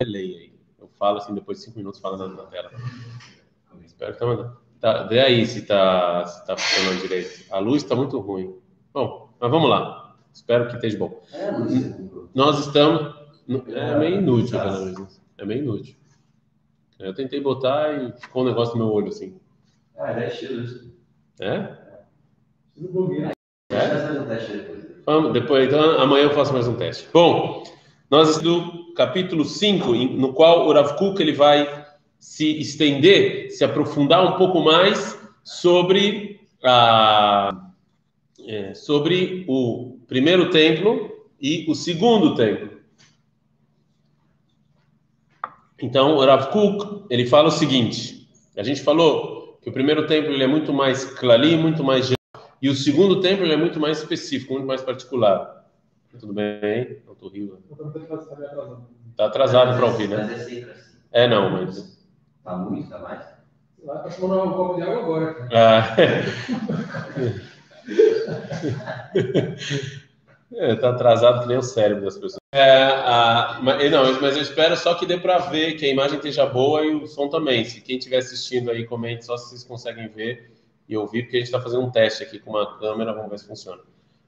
delay aí. Eu falo assim, depois de cinco minutos falando na, tela. Espero que tá mandando. Tá, vê aí se tá, se tá funcionando direito. A luz está muito ruim. Bom, mas vamos lá. Espero que esteja bom. Nós estamos. É meio inútil, cada vez. É meio inútil. Eu tentei botar e ficou um negócio no meu olho assim. Ah, é cheio. É? É? Vamos, depois, então, amanhã eu faço mais um teste. Bom, nós do capítulo 5, no qual o Rav Kuk, ele vai se estender, se aprofundar um pouco mais sobre a é, sobre o primeiro templo e o segundo templo. Então, o Rav Kuk, ele fala o seguinte, a gente falou que o primeiro templo ele é muito mais clali, muito mais geral, e o segundo templo ele é muito mais específico, muito mais particular. Tudo bem? Não estou rindo. Está atrasado para ouvir, né? É, não, mas... Está muito, está mais? Lá está tomando um copo de água agora. Ah. é, tá atrasado que nem o cérebro das pessoas. É, a, mas, não, mas eu espero só que dê para ver, que a imagem esteja boa e o som também. Se quem estiver assistindo aí, comente só se vocês conseguem ver e ouvir, porque a gente está fazendo um teste aqui com uma câmera, vamos ver se funciona.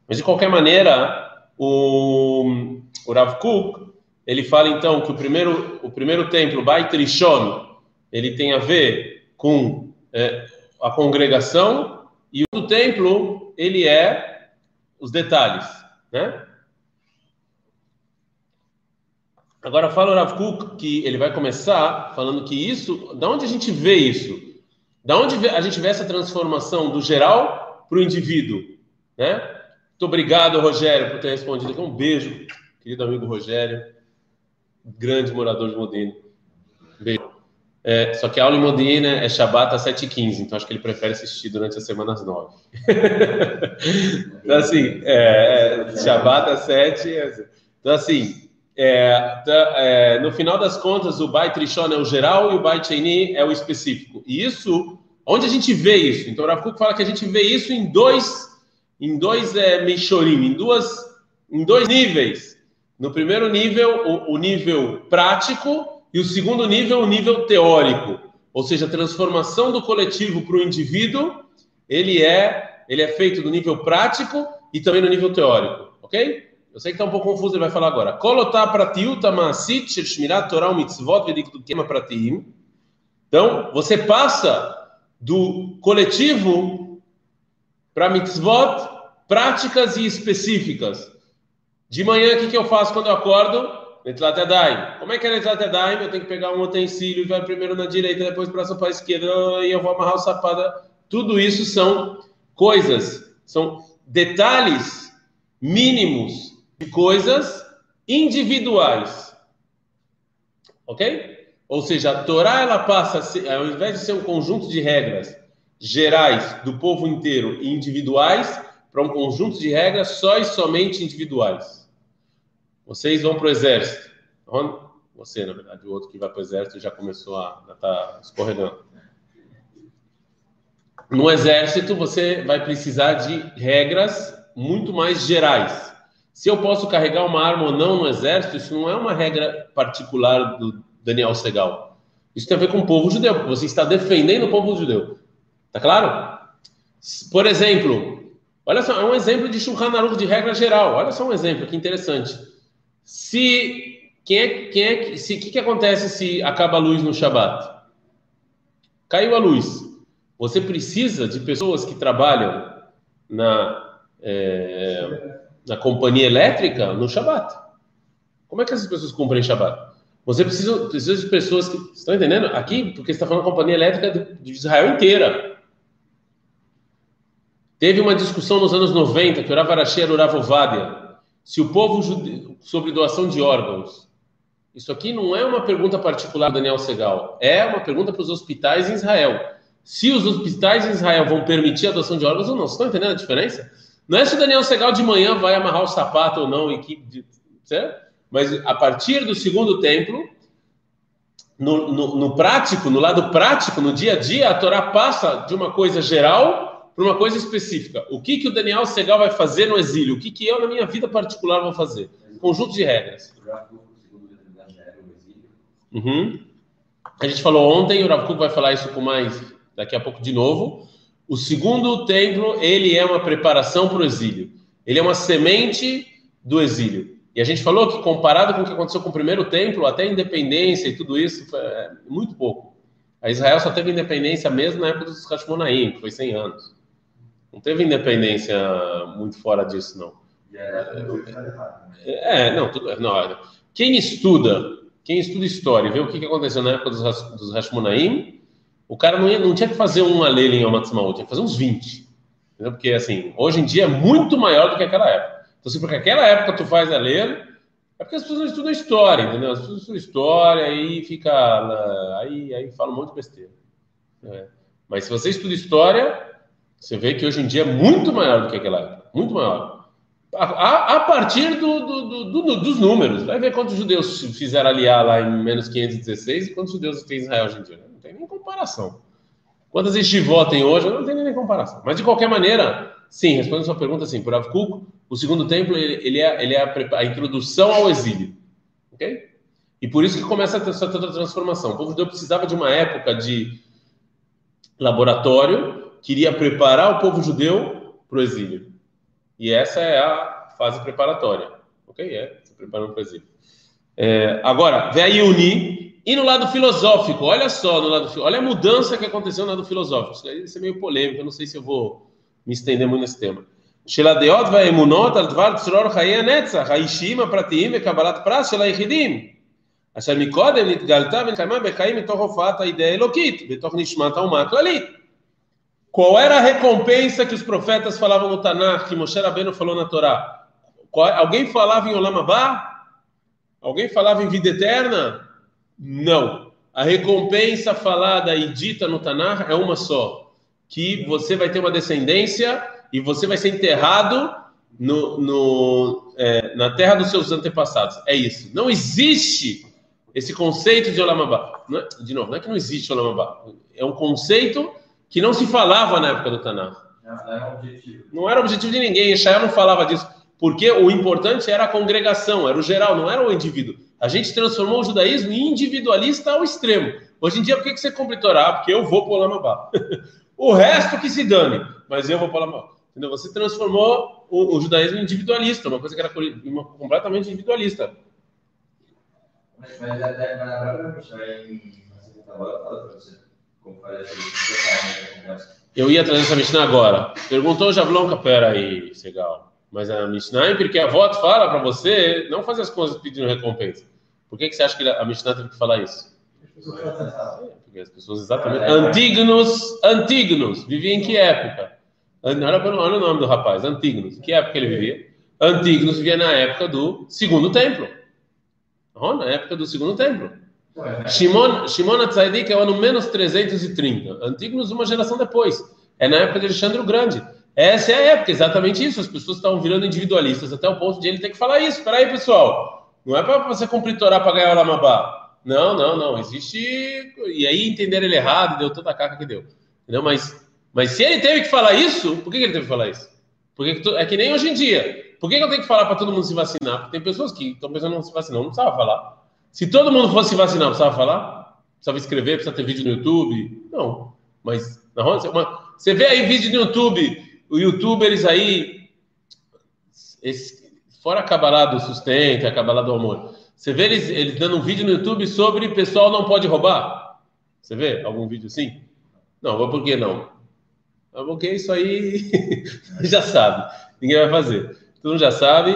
Mas de qualquer maneira, o, o Rav Kuk, ele fala então que o primeiro, o primeiro templo, Bait Rishon, ele tem a ver com é, a congregação e o templo ele é os detalhes, né? Agora fala o Rav Kuk que ele vai começar falando que isso, da onde a gente vê isso? Da onde a gente vê essa transformação do geral para o indivíduo, né? Muito obrigado, Rogério, por ter respondido. Um beijo, querido amigo Rogério, grande morador de Modena. Beijo. É, só que a aula em Modena é Shabbat às 7h15, então acho que ele prefere assistir durante a semana às 9 Então, assim, é, é, às 7 Então, assim, é, tá, é, no final das contas, o Bait Rishon é o geral e o Bait Sheni é o específico. E isso, onde a gente vê isso? Então, o Kuk fala que a gente vê isso em dois, em dois é, Meishorim, em, duas, em dois níveis. No primeiro nível, o, o nível prático, e o segundo nível, o nível teórico, ou seja, a transformação do coletivo para o indivíduo, ele é, ele é feito no nível prático e também no nível teórico, ok? Eu sei que está um pouco confuso, ele vai falar agora. Kolotá pratiuta maasit shmirat Torah mitzvot pratim. Então, você passa do coletivo para mitzvot práticas e específicas. De manhã, o que, que eu faço quando eu acordo? Netlat Yadayim. Como é que é Netlat Yadayim? Eu tenho que pegar um utensílio e vai primeiro na direita, depois para a esquerda e eu vou amarrar o sapato. Tudo isso são coisas, são detalhes mínimos de coisas individuais. Ok? Ou seja, a Torá ela passa, ao invés de ser um conjunto de regras gerais do povo inteiro e individuais, para um conjunto de regras só e somente individuais. Vocês vão para o exército. Você, na verdade, o outro que vai para o exército já começou a estar tá escorregando. No exército, você vai precisar de regras muito mais gerais. Se eu posso carregar uma arma ou não no exército, isso não é uma regra particular do Daniel Segal. Isso tem a ver com o povo judeu. Você está defendendo o povo judeu. Tá claro? Por exemplo, olha só, é um exemplo de Shulchan Aruch de regra geral. Olha só um exemplo que interessante. Se quem é, quem é se que, que acontece se acaba a luz no Shabat? Caiu a luz. Você precisa de pessoas que trabalham na é, na companhia elétrica no Shabat. Como é que essas pessoas cumprem Shabat? Você precisa, precisa de pessoas que estão entendendo aqui, porque está falando companhia elétrica de Israel inteira. Teve uma discussão nos anos 90 que o Rav Arashi era se o povo judeu, sobre doação de órgãos. Isso aqui não é uma pergunta particular do Daniel Segal, é uma pergunta para os hospitais em Israel. Se os hospitais em Israel vão permitir a doação de órgãos ou não, vocês estão entendendo a diferença? Não é se o Daniel Segal de manhã vai amarrar o sapato ou não, e que, certo? mas a partir do segundo templo, no, no, no, prático, no lado prático, no dia a dia, a Torá passa de uma coisa geral para uma coisa específica. O que, que o Daniel Segal vai fazer no exílio? O que, que eu, na minha vida particular, vou fazer? Conjunto de regras. Uhum. A gente falou ontem, o Rav Kuk vai falar isso com mais daqui a pouco de novo. O segundo templo, ele é uma preparação para o exílio. Ele é uma semente do exílio. E a gente falou que comparado com o que aconteceu com o primeiro templo, até a independência e tudo isso, foi é, muito pouco. A Israel só teve independência mesmo na época dos Hashmonaim, que foi 100 anos. Não teve independência muito fora disso, não. É, não, tudo, não. Quem estuda, quem estuda história, vê o que aconteceu na época dos, dos Hashmonaim, o cara não, ia, não tinha que fazer um alele em Yom tinha que fazer uns 20. Entendeu? Porque, assim, hoje em dia é muito maior do que aquela época. Então, se porque aquela época tu faz alele, é porque as pessoas não estudam história, entendeu? As pessoas estudam história e fica. Aí, aí fala um monte de besteira. É. Mas se você estuda história, você vê que hoje em dia é muito maior do que aquela época. Muito maior. A, a partir do, do, do, dos números. Vai ver quantos judeus fizeram aliar lá em menos 516 e quantos judeus tem em Israel hoje em dia. Não tem nem comparação. Quantas estivó tem hoje? Não tem nem comparação. Mas, de qualquer maneira, sim, respondendo a sua pergunta, sim, por Avkuk, o segundo templo, ele, ele é, ele é a, a, introdução ao exílio. Ok? E por isso que começa essa toda a transformação. O povo judeu precisava de uma época de laboratório, queria preparar o povo judeu para o exílio. E essa é a fase preparatória. Ok? É, se preparando para o exílio. É, agora, vem a Yuni, e no lado filosófico, olha só, no lado, olha a mudança que aconteceu no lado filosófico. Isso é meio polêmico, eu não sei se eu vou me estender muito nesse tema. של הדעות והאמונות על דבר צרור חיי הנצח, האישיים הפרטיים וקבלת פרס של היחידים, אשר מקודם נתגלתה ונקיימה בחיים מתוך הופעת האידאה האלוקית, בתוך נשמת האומה הכללית. Qual era a recompensa que os profetas falavam no Tanakh, que Moshe Rabbeinu falou na Torá? Alguém falava em Olam Abba? Alguém falava em vida eterna? Não. A recompensa falada e dita no Tanakh é uma só, que você vai ter uma descendência e você vai ser enterrado no, no é, na terra dos seus antepassados. É isso. Não existe esse conceito de Olam Abba. É, de novo, não é que não existe Olam Abba. É um conceito que não se falava na época do Tanakh. Não era objetivo. De ninguém. Israel não falava disso. Porque o importante era a congregação, era o geral, não era o indivíduo. A gente transformou o judaísmo em individualista ao extremo. Hoje em dia, por que, você cumpre Torá? Porque eu vou para o Olamabá. o resto que se dane, mas eu vou para o Olamabá. Entendeu? Você transformou o, o, judaísmo em individualista, uma coisa que era uma, completamente individualista. Mas, mas, mas agora eu vou em agora fala Eu ia trazer essa Mishnah agora. Perguntou Javlonka, pera aí, Segal. Mas a Mishnah, porque a voto fala para você não fazer as coisas pedindo recompensa. Por que, que você acha que a Mishnah teve que falar isso? Porque as pessoas exatamente. Antignos, Antignos, vivia em que época? Olha, olha o nome do rapaz, Antignos. Que época ele vivia? Antignos vivia na época do segundo templo. Na época do segundo templo. Shimon, Shimon Atzadik é o ano menos 330. Antignos, uma geração depois. É na época de Alexandre o Grande. Essa é a época, exatamente isso. As pessoas estavam virando individualistas até o ponto de ele ter que falar isso. Espera aí, pessoal. Não é para você cumprir Torá para ganhar o Lamabá. Não, não, não. Existe. E aí entenderam ele errado, deu tanta caca que deu. Entendeu? Mas mas se ele teve que falar isso, por que ele teve que falar isso? Porque é que nem hoje em dia. Por que eu tenho que falar para todo mundo se vacinar? Porque tem pessoas que estão pensando em se vacinar, não precisava falar. Se todo mundo fosse se vacinar, precisava falar? Precisava escrever, precisava ter vídeo no YouTube? Não. Mas uma, você vê aí vídeo no YouTube, o youtubers aí, esse, fora a Cabalá do sustento, a Cabalá do amor, você vê eles, eles dando um vídeo no YouTube sobre pessoal não pode roubar? Você vê algum vídeo assim? Não, por que não? Porque isso aí já sabe, ninguém vai fazer. Todo mundo já sabe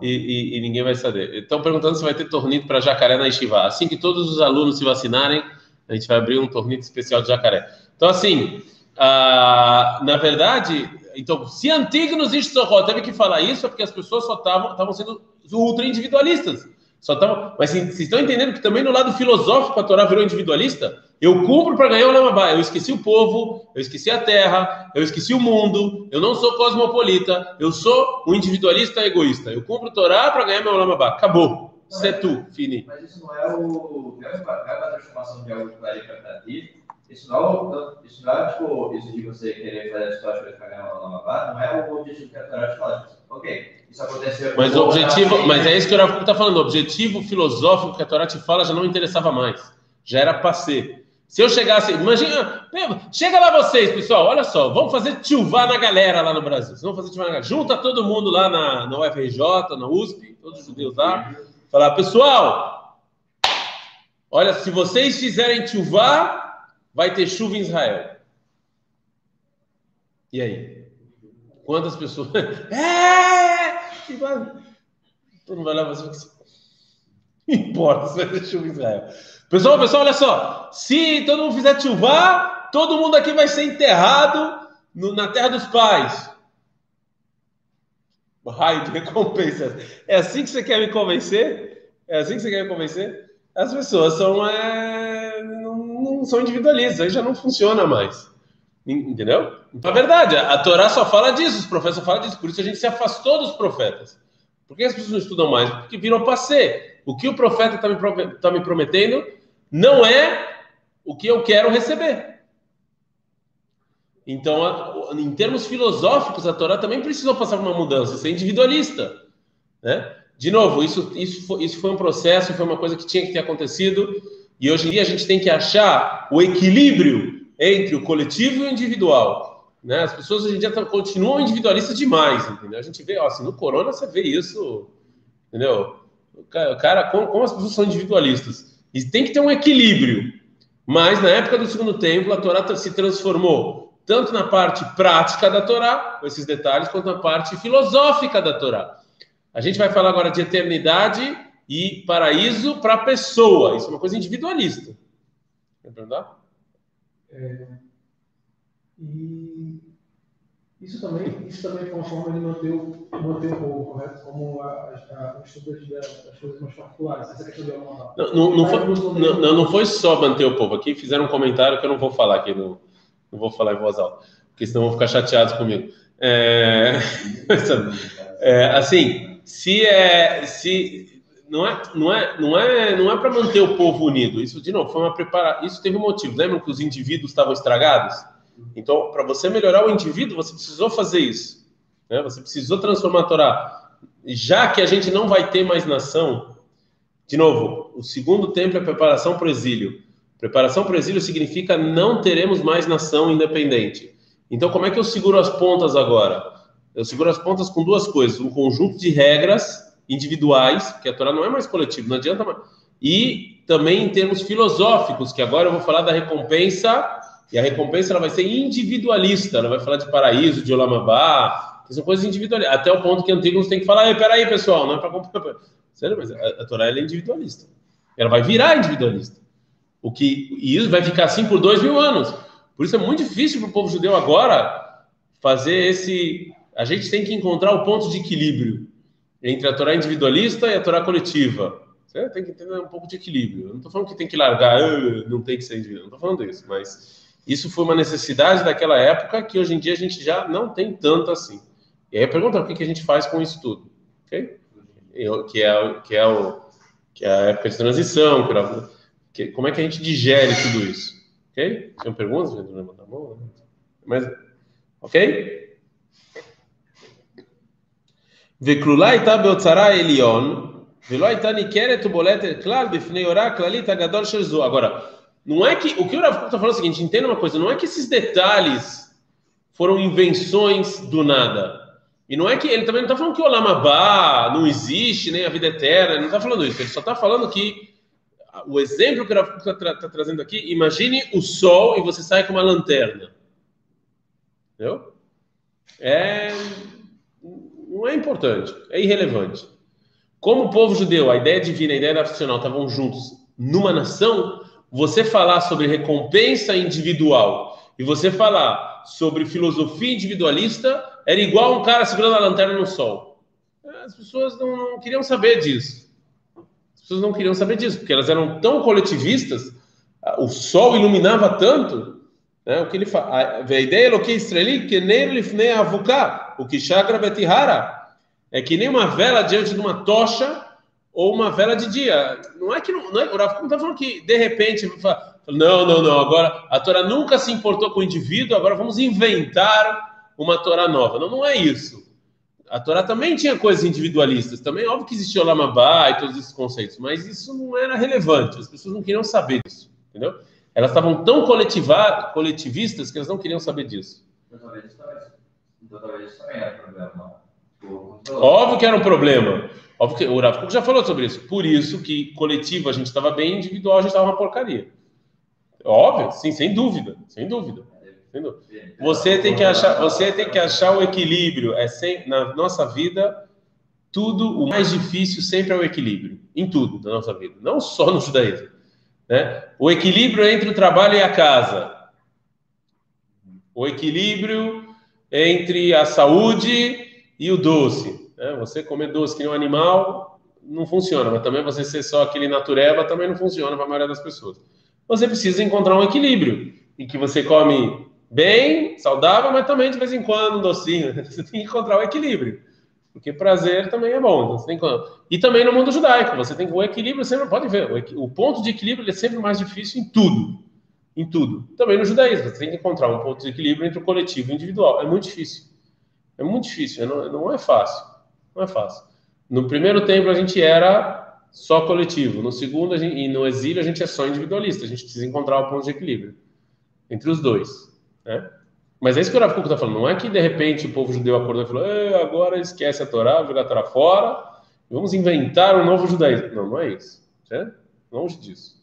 e, e, e, ninguém vai saber. Estão perguntando se vai ter tornito para jacaré na Estivá. Assim que todos os alunos se vacinarem, a gente vai abrir um tornito especial de jacaré. Então, assim, na verdade, então, se Antígonos e Socorro teve que falar isso, é porque as pessoas só estavam sendo ultra individualistas. Só tavam, mas vocês estão entendendo que também no lado filosófico a Torá virou individualista? Eu cumpro para ganhar o Lamabá. Eu esqueci o povo, eu esqueci a terra, eu esqueci o mundo. Eu não sou cosmopolita, eu sou um individualista egoísta. Eu cumpro Torá para ganhar meu Lamabá. Acabou. Isso é tu, fini. Mas isso não é o. Não é a transformação de algo para ti. Isso não, isso não é tipo, isso de você querer fazer as suas coisas para ganhar o Lamabá, não é o objetivo que a Torá te fala. Ok, Isso aconteceu. Mas o objetivo, mas é isso que o Rav está falando. O objetivo filosófico que a Torá te fala já não interessava mais. Já era passé. Se eu chegasse, imagina, chega lá vocês, pessoal, olha só, vamos fazer tchuvá na galera lá no Brasil. Vão fazer tchuvá na galera. Junta todo mundo lá na, na UFRJ, na USP, todos os judeus lá. Falar, pessoal, olha, se vocês fizerem tchuvá, vai ter chuva em Israel. E aí? Quantas pessoas? É! Todo mundo vai lá e assim. Importa se vai ter chuva em Israel. Pessoal, pessoal, olha só. Se todo mundo fizer chuvá, todo mundo aqui vai ser enterrado no, na terra dos pais. Raio de recompensa. É assim que você quer me convencer? É assim que você quer me convencer? As pessoas são, é, não, não são individualistas, aí já não funciona mais. Entendeu? Então, é verdade, a Torá só fala disso, os profetas só falam disso, por isso a gente se afastou dos profetas. Por que as pessoas não estudam mais? Porque virou passé. O que o profeta está me, tá me prometendo não é o que eu quero receber. Então, em termos filosóficos, a Torá também precisou passar por uma mudança, ser individualista. Né? De novo, isso, isso, foi, isso foi um processo, foi uma coisa que tinha que ter acontecido, e hoje em dia a gente tem que achar o equilíbrio entre o coletivo e o individual. Né? As pessoas hoje em dia continuam individualistas demais, entendeu? A gente vê, ó, assim, no Corona você vê isso, entendeu? Cara, como, como as pessoas são individualistas. E tem que ter um equilíbrio. Mas na época do segundo templo, a Torá se transformou tanto na parte prática da Torá, com esses detalhes, quanto na parte filosófica da Torá. A gente vai falar agora de eternidade e paraíso para a pessoa. Isso é uma coisa individualista. Quer perguntar? É, e isso também, isso também foi uma forma de manter o, manter o povo, correto? Como a, a, a, estudo das coisas mais particulares. Essa questão de não, não, não, foi, não, não foi só manter o povo. Aqui fizeram um comentário que eu não vou falar aqui, não, não vou falar em voz alta, porque senão vão ficar chateados comigo. É, é, assim, se é, se não é, não é, não é, não é para manter o povo unido. Isso de novo foi uma preparação. Isso teve um motivo. Lembram que os indivíduos estavam estragados? Então, para você melhorar o indivíduo, você precisou fazer isso. Né? Você precisou transformar a Torá. Já que a gente não vai ter mais nação, de novo, o segundo tempo é preparação para o exílio. Preparação para o exílio significa não teremos mais nação independente. Então, como é que eu seguro as pontas agora? Eu seguro as pontas com duas coisas: um conjunto de regras individuais, que a Torá não é mais coletivo, não adianta mais. E também em termos filosóficos, que agora eu vou falar da recompensa e a recompensa ela vai ser individualista, ela vai falar de paraíso, de Olamabá, são coisas individualistas. Até o ponto que antigos tem que falar, peraí, pessoal, não é para comprar. Sério, mas a, Torá é individualista. Ela vai virar individualista. O que, e isso vai ficar assim por dois mil anos. Por isso é muito difícil para o povo judeu agora fazer esse. A gente tem que encontrar o ponto de equilíbrio entre a Torá individualista e a Torá coletiva. Você tem que entender um pouco de equilíbrio. Eu não estou falando que tem que largar, ah, não tem que ser individual. Não estou falando isso, mas isso foi uma necessidade daquela época que hoje em dia a gente já não tem tanto assim. E aí a pergunta é o que a gente faz com isso tudo, ok? Que é, que é, o, que é a época de transição, que, como é que a gente digere tudo isso, ok? Tem perguntas? Mas, ok? וכלולה הייתה באוצרה העליון, ולא הייתה ניכרת ובולטת כלל בפני אורה הכללית הגדול של זו. Agora, não é que. O que o Rav está falando é o seguinte: entenda uma coisa, não é que esses detalhes foram invenções do nada. E não é que. Ele também não está falando que o Olamabá não existe, nem a vida eterna, ele não está falando isso. Ele só está falando que. O exemplo que o Rav está tra tá trazendo aqui, imagine o sol e você sai com uma lanterna. Entendeu? É. Não é importante, é irrelevante. Como o povo judeu, a ideia divina e a ideia nacional estavam juntos numa nação, você falar sobre recompensa individual e você falar sobre filosofia individualista era igual um cara segurando a lanterna no sol. As pessoas não, não queriam saber disso. As pessoas não queriam saber disso, porque elas eram tão coletivistas, o sol iluminava tanto, né, o que ele fala, a ideia é que israeli que nem lifnei avuká, o que chagra betihara, é que nem uma vela diante de uma tocha ou uma vela de dia. Não é que não, não é, o Rav não está falando que de repente não, não, não. Agora a Torá nunca se importou com o indivíduo. Agora vamos inventar uma Torá nova. Não, não é isso. a Torá também tinha coisas individualistas, também é óbvio que existia o Lamabá e todos esses conceitos, mas isso não era relevante, as pessoas não queriam saber disso, entendeu? Elas estavam tão coletiva, coletivistas que elas não queriam saber disso. Talvez talvez isso também era problema? Óbvio que era um problema. Óbvio que o Rav já falou sobre isso. Por isso que coletivo a gente estava bem, individual a gente estava uma porcaria. Óbvio, sim, sem dúvida, sem dúvida. Sem dúvida. Você tem que achar, você tem que achar o equilíbrio. É sem, na nossa vida, tudo o mais difícil sempre é o equilíbrio em tudo da nossa vida, não só no judaísmo, né? O equilíbrio entre o trabalho e a casa, o equilíbrio entre a saúde e o doce. Né? Você comer doce que nem um animal não funciona, mas também você ser só aquele natureba também não funciona para a maioria das pessoas. Você precisa encontrar um equilíbrio em que você come bem, saudável, mas também de vez em quando um docinho. Você tem que encontrar o equilíbrio. Porque prazer também é bom. Então que... E também no mundo judaico, você tem o equilíbrio, sempre pode ver, o ponto de equilíbrio é sempre mais difícil em tudo. Em tudo. Também no judaísmo, você tem que encontrar um ponto de equilíbrio entre o coletivo e o individual. É muito difícil. É muito difícil, não, não é fácil. Não é fácil. No primeiro tempo a gente era só coletivo, no segundo gente, e no exílio a gente é só individualista. A gente precisa encontrar o ponto de equilíbrio entre os dois. Né? Mas é isso que o Rav está falando. Não é que de repente o povo judeu acordou e falou: agora esquece a Torá, joga a Torá fora, vamos inventar um novo judaísmo. Não, não é isso. Certo? Longe disso.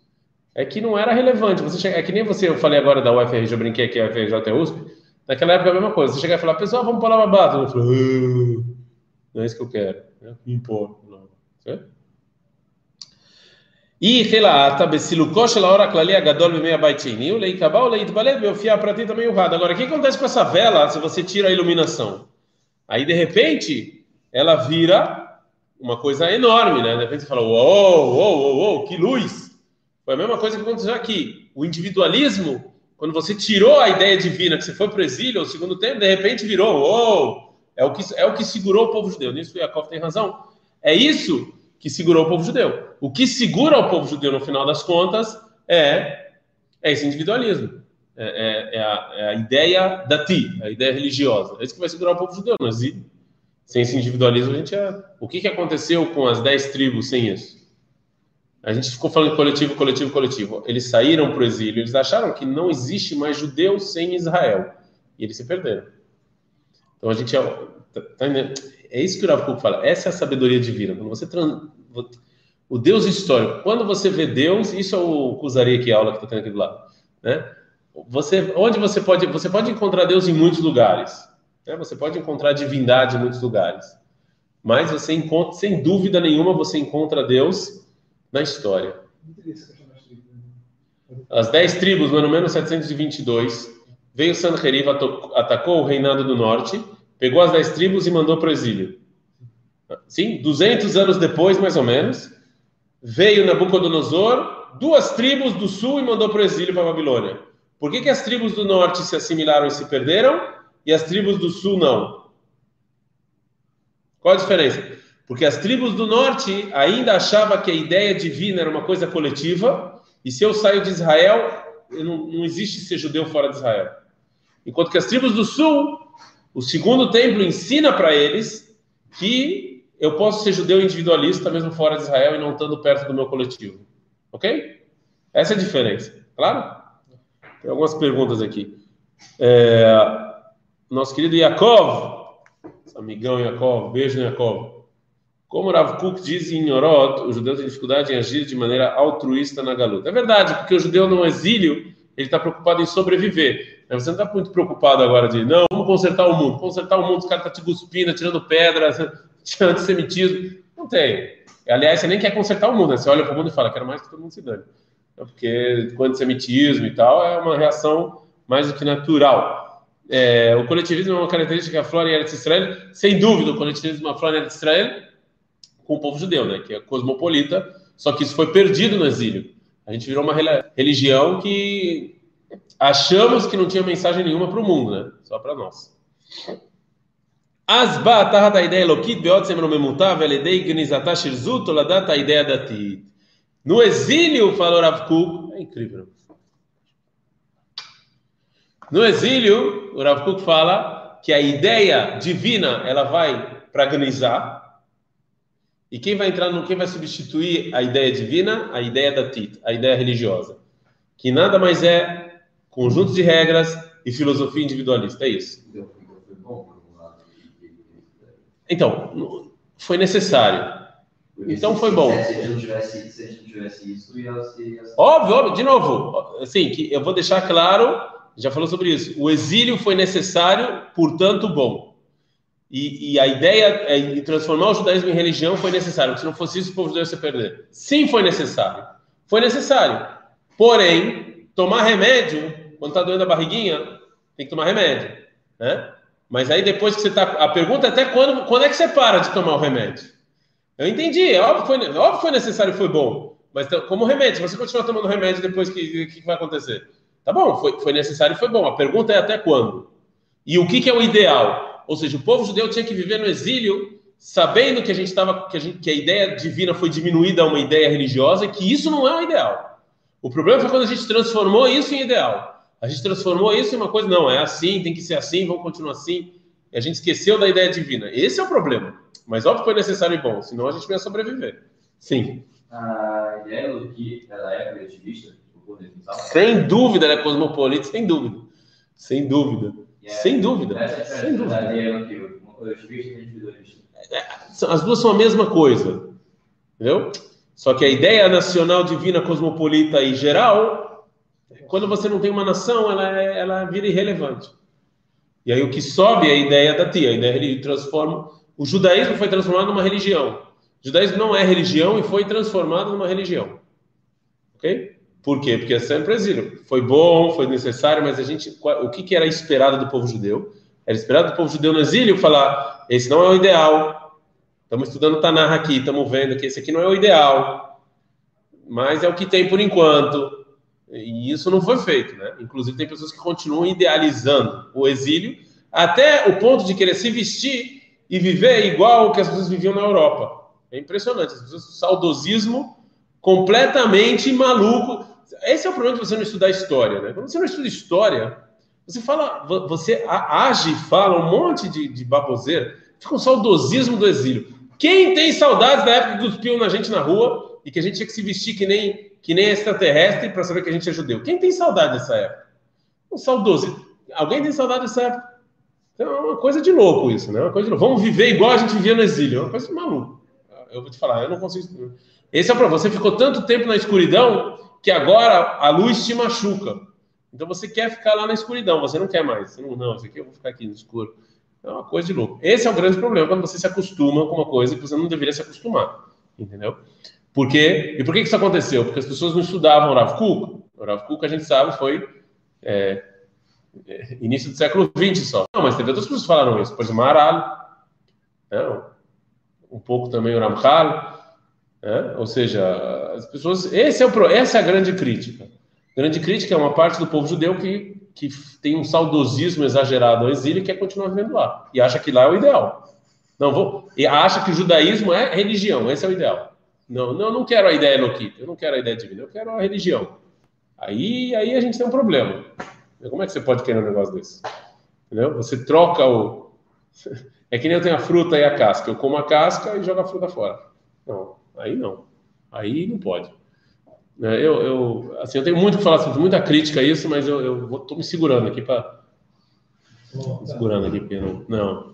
É que não era relevante. Você chega, é que nem você, eu falei agora da UFRJ, eu brinquei que a UFRJ é USP. Naquela época é a mesma coisa. Você chega e fala, pessoal, vamos lá babado. Eu falo, ah, não é isso que eu quero, né? me impor. Não. É? Certo? Tá e relata, Bessilukosh a hora clalia é gadol meia baitini, o lei cabal, leite valeu meu fiar para ti também o rado. Agora, o que acontece com essa vela se você tira a iluminação? Aí, de repente, ela vira uma coisa enorme, né? De repente você fala, uou, uou, uou, que luz! Foi a mesma coisa que aconteceu aqui. O individualismo, quando você tirou a ideia divina, que você foi para o exílio, o segundo tempo, de repente virou, uou, é o que, é o que segurou o povo judeu. Nisso o Yaakov tem razão. É isso que segurou o povo judeu. O que segura o povo judeu, no final das contas, é, é esse individualismo. É, é, é, a, é a, ideia da ti, a ideia religiosa. É isso que vai segurar o povo judeu no exílio. Sem esse individualismo, a gente é. O que, que aconteceu com as dez tribos sem isso? A gente ficou falando coletivo, coletivo, coletivo. Eles saíram para o exílio, eles acharam que não existe mais judeu sem Israel. E eles se perderam. Então a gente é. Tá, tá é isso que o Rav fala. Essa é a sabedoria divina. Quando você trans, o Deus histórico. Quando você vê Deus, isso é o Kuzari aqui, a aula que está tendo aqui do lado, né? Você, onde você pode, você pode encontrar Deus em muitos lugares. Né? Você pode encontrar divindade em muitos lugares. Mas você encontra, sem dúvida nenhuma, você encontra Deus na história. As dez tribos, no ano menos 722, veio Sanherib, atacou o reinado do norte pegou as dez tribos e mandou para o exílio. Sim, 200 anos depois, mais ou menos, veio Nabucodonosor, duas tribos do sul e mandou para o exílio para a Babilônia. Por que, que as tribos do norte se assimilaram e se perderam e as tribos do sul não? Qual a diferença? Porque as tribos do norte ainda achavam que a ideia divina era uma coisa coletiva, e se eu saio de Israel, não, não existe ser judeu fora de Israel. Enquanto que as tribos do sul o segundo templo ensina para eles que eu posso ser judeu individualista mesmo fora de Israel e não estando perto do meu coletivo. Ok? Essa é a diferença. Claro? Tem algumas perguntas aqui. É, nosso querido Yaakov, amigão Yaakov, beijo no Yaakov. Como Rav Kuk diz em Orot, o judeu tem dificuldade em agir de maneira altruísta na galuta. É verdade, porque o judeu no exílio, ele está preocupado em sobreviver. Você não está muito preocupado agora de, não, vamos consertar o mundo. Consertar o mundo, os caras estão tá te cuspindo, tirando pedra, antissemitismo. Não tem. Aliás, você nem quer consertar o mundo, né? Você olha para o mundo e fala, quero mais que todo mundo se dane. É porque com antissemitismo e tal é uma reação mais do que natural. É, o coletivismo é uma característica da flora em Eretz Israel, sem dúvida, o coletivismo é uma flora em Eretz Israel com o povo judeu, né? Que é cosmopolita, só que isso foi perdido no exílio. A gente virou uma religião que achamos que não tinha mensagem nenhuma para o mundo, né? Só para nós. Asba tahata ideia elokit beotzem romemutav eledei gnizata shirzut oladat a ideia datit. No exílio, falou Rav Kuk, é incrível. No exílio, o Rav Kuk fala que a ideia divina, ela vai pragnizar. E quem vai entrar no quem vai substituir a ideia divina? A ideia da tit, a ideia religiosa, que nada mais é conjunto de regras e filosofia individualista. É isso. Então, foi necessário. Então foi bom. Se a gente não tivesse, isso. Óbvio, óbvio, de novo, assim, que eu vou deixar claro, já falou sobre isso. O exílio foi necessário, portanto, bom. E, e a ideia de transformar o judaísmo em religião foi necessário. Se não fosse isso, o povo judeu ia se perder. Sim, foi necessário. Foi necessário. Porém, tomar remédio, quando está doendo a barriguinha, tem que tomar remédio. Né? Mas aí depois que você está. A pergunta é até quando, quando é que você para de tomar o remédio? Eu entendi, é óbvio foi, é óbvio foi necessário foi bom. Mas então, como remédio, se você continuar tomando remédio depois, o que, que, vai acontecer? Tá bom, foi, foi necessário foi bom. A pergunta é até quando? E o que, que é o ideal? Ou seja, o povo judeu tinha que viver no exílio sabendo que a gente estava que, a que a ideia divina foi diminuída a uma ideia religiosa que isso não é o ideal. O problema foi quando a gente transformou isso em ideal. A gente transformou isso em uma coisa, não, é assim, tem que ser assim, vamos continuar assim. E a gente esqueceu da ideia divina. Esse é o problema. Mas óbvio que foi necessário e bom, senão a gente não ia sobreviver. Sim. A ideia do que ela é coletivista, sem dúvida, ela é cosmopolita, sem dúvida. Sem dúvida. Sem dúvida. É sem dúvida. É, as duas são a mesma coisa. Entendeu? Só que a ideia nacional divina cosmopolita e geral, quando você não tem uma nação, ela, é, ela vira irrelevante. E aí o que sobe é a ideia da tia, a ideia ele transforma o judaísmo foi transformado numa religião. O judaísmo não é religião e foi transformado numa religião. Ok? Por quê? Porque é sempre exílio. Foi bom, foi necessário, mas a gente, o que, que era esperado do povo judeu? Era esperado do povo judeu no exílio falar: esse não é o ideal. Estamos estudando Tanakh aqui, estamos vendo que esse aqui não é o ideal, mas é o que tem por enquanto. E isso não foi feito, né? Inclusive tem pessoas que continuam idealizando o exílio até o ponto de querer se vestir e viver igual que as pessoas viviam na Europa. É impressionante. As pessoas, saudosismo completamente maluco. Esse é o problema de você não estudar história, né? Quando você não estuda história, você fala, você age e fala um monte de, de baboseira, fica um saudosismo do exílio. Quem tem saudades da época que cuspiam na gente na rua e que a gente tinha que se vestir que nem, que nem extraterrestre para saber que a gente é judeu? Quem tem saudade dessa época? Um saudosismo. Alguém tem saudade dessa época? Então é uma coisa de louco isso, né? Uma coisa de Vamos viver igual a gente vivia no exílio. É uma coisa de maluco. Eu vou te falar, eu não consigo. Esse é o problema. Você ficou tanto tempo na escuridão que agora a luz te machuca. Então você quer ficar lá na escuridão, você não quer mais. Você não, não, aqui eu vou ficar aqui no escuro. É uma coisa de louco. Esse é o grande problema quando você se acostuma com uma coisa que você não deveria se acostumar. Entendeu? Por quê? E por que isso aconteceu? Porque as pessoas não estudavam o Rav Kuk. O Rav Kuk, a gente sabe, foi é, início do século XX só. Não, mas teve outras pessoas que falaram isso. Por exemplo, Maral, né? um pouco também o Ramchal, né? ou seja, as pessoas. Esse é o, essa é a grande crítica. A grande crítica é uma parte do povo judeu que, que tem um saudosismo exagerado ao exílio e quer continuar vivendo lá. E acha que lá é o ideal. Não vou. E acha que o judaísmo é religião, esse é o ideal. Não, não, não quero a ideia Elohim, eu não quero a ideia divina, eu quero a religião. Aí, aí a gente tem um problema. Como é que você pode querer um negócio desse? Entendeu? Você troca o. É que nem eu tenho a fruta e a casca. Eu como a casca e jogo a fruta fora. Não, aí não. Aí não pode. É, eu, eu, assim, eu tenho muito que falar sobre muita crítica a isso, mas eu, eu tô me segurando aqui para. Me segurando aqui, porque não. Não.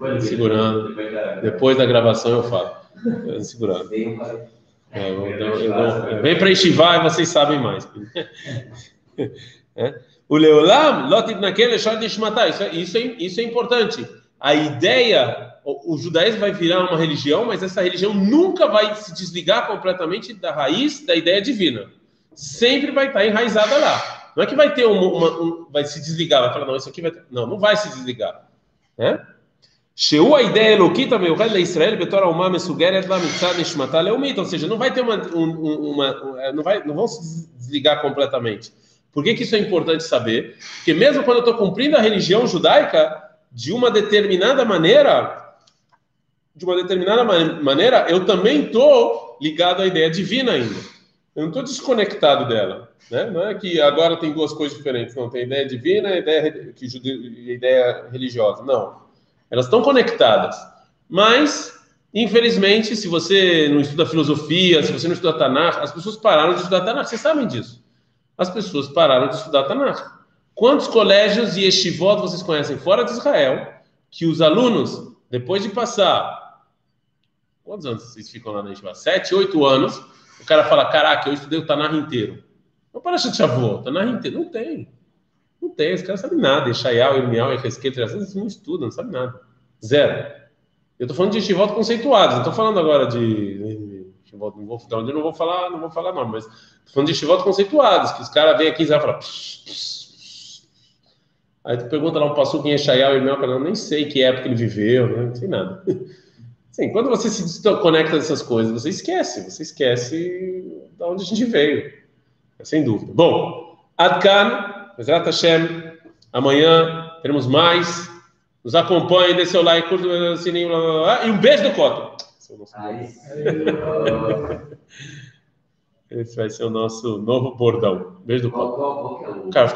Me segurando. Depois da gravação eu falo. Me segurando. É, eu, eu, eu, vem para estivar e vocês sabem mais. É? O Leolam, é, isso, é, isso é importante. A ideia, o, o judaísmo vai virar uma religião, mas essa religião nunca vai se desligar completamente da raiz da ideia divina. Sempre vai estar enraizada lá. Não é que vai ter uma, uma um, vai se desligar, vai falar, não, isso aqui vai ter... Não, não vai se desligar. Né? Sheu a ideia elokita miuchad le Israel betor uma mesugeret la mitzad nishmata leumit, ou seja, não vai ter uma, não vai, não vão se desligar completamente. Por que, que isso é importante saber? Porque mesmo quando eu estou cumprindo a religião judaica, de uma determinada maneira, de uma determinada maneira, eu também estou ligado à ideia divina ainda. Eu não estou desconectado dela. Né? Não é que agora tem duas coisas diferentes. Não, tem ideia divina e ideia, que, ideia religiosa. Não. Elas estão conectadas. Mas, infelizmente, se você não estuda filosofia, se você não estuda Tanakh, as pessoas pararam de estudar Tanakh. Vocês sabem disso. As pessoas pararam de estudar Tanakh. Quantos colégios e yeshivot vocês conhecem fora de Israel que os alunos, depois de passar. Quantos anos vocês ficam lá na yeshiva? Sete, oito anos. O cara fala: Caraca, eu estudei o Tanakh inteiro. Não para de avô, Tanakh inteiro. Não tem. Não tem. Os caras sabem nada. Eshayal, Irmial, Echesquet, eles não estudam, não sabem nada. Zero. Eu estou falando de yeshivot conceituados. Não estou falando agora de. Não vou, de onde eu não vou falar, não vou falar não, mas estou falando de yeshivot conceituados, que os caras vêm aqui e falam. Aí tu pergunta lá um passuco em Eshayal, Irmial, cara, eu nem sei que época ele viveu, né? não sei nada. Sim, quando você se desconecta dessas coisas, você esquece, você esquece de onde a gente veio, sem dúvida. Bom, Adkan, Bezrat Hashem, amanhã teremos mais. Nos acompanhe, dê seu like, curta o sininho, blá, blá, blá, e um beijo do Coto. Esse vai ser o nosso novo bordão. Beijo do Coto. Cara,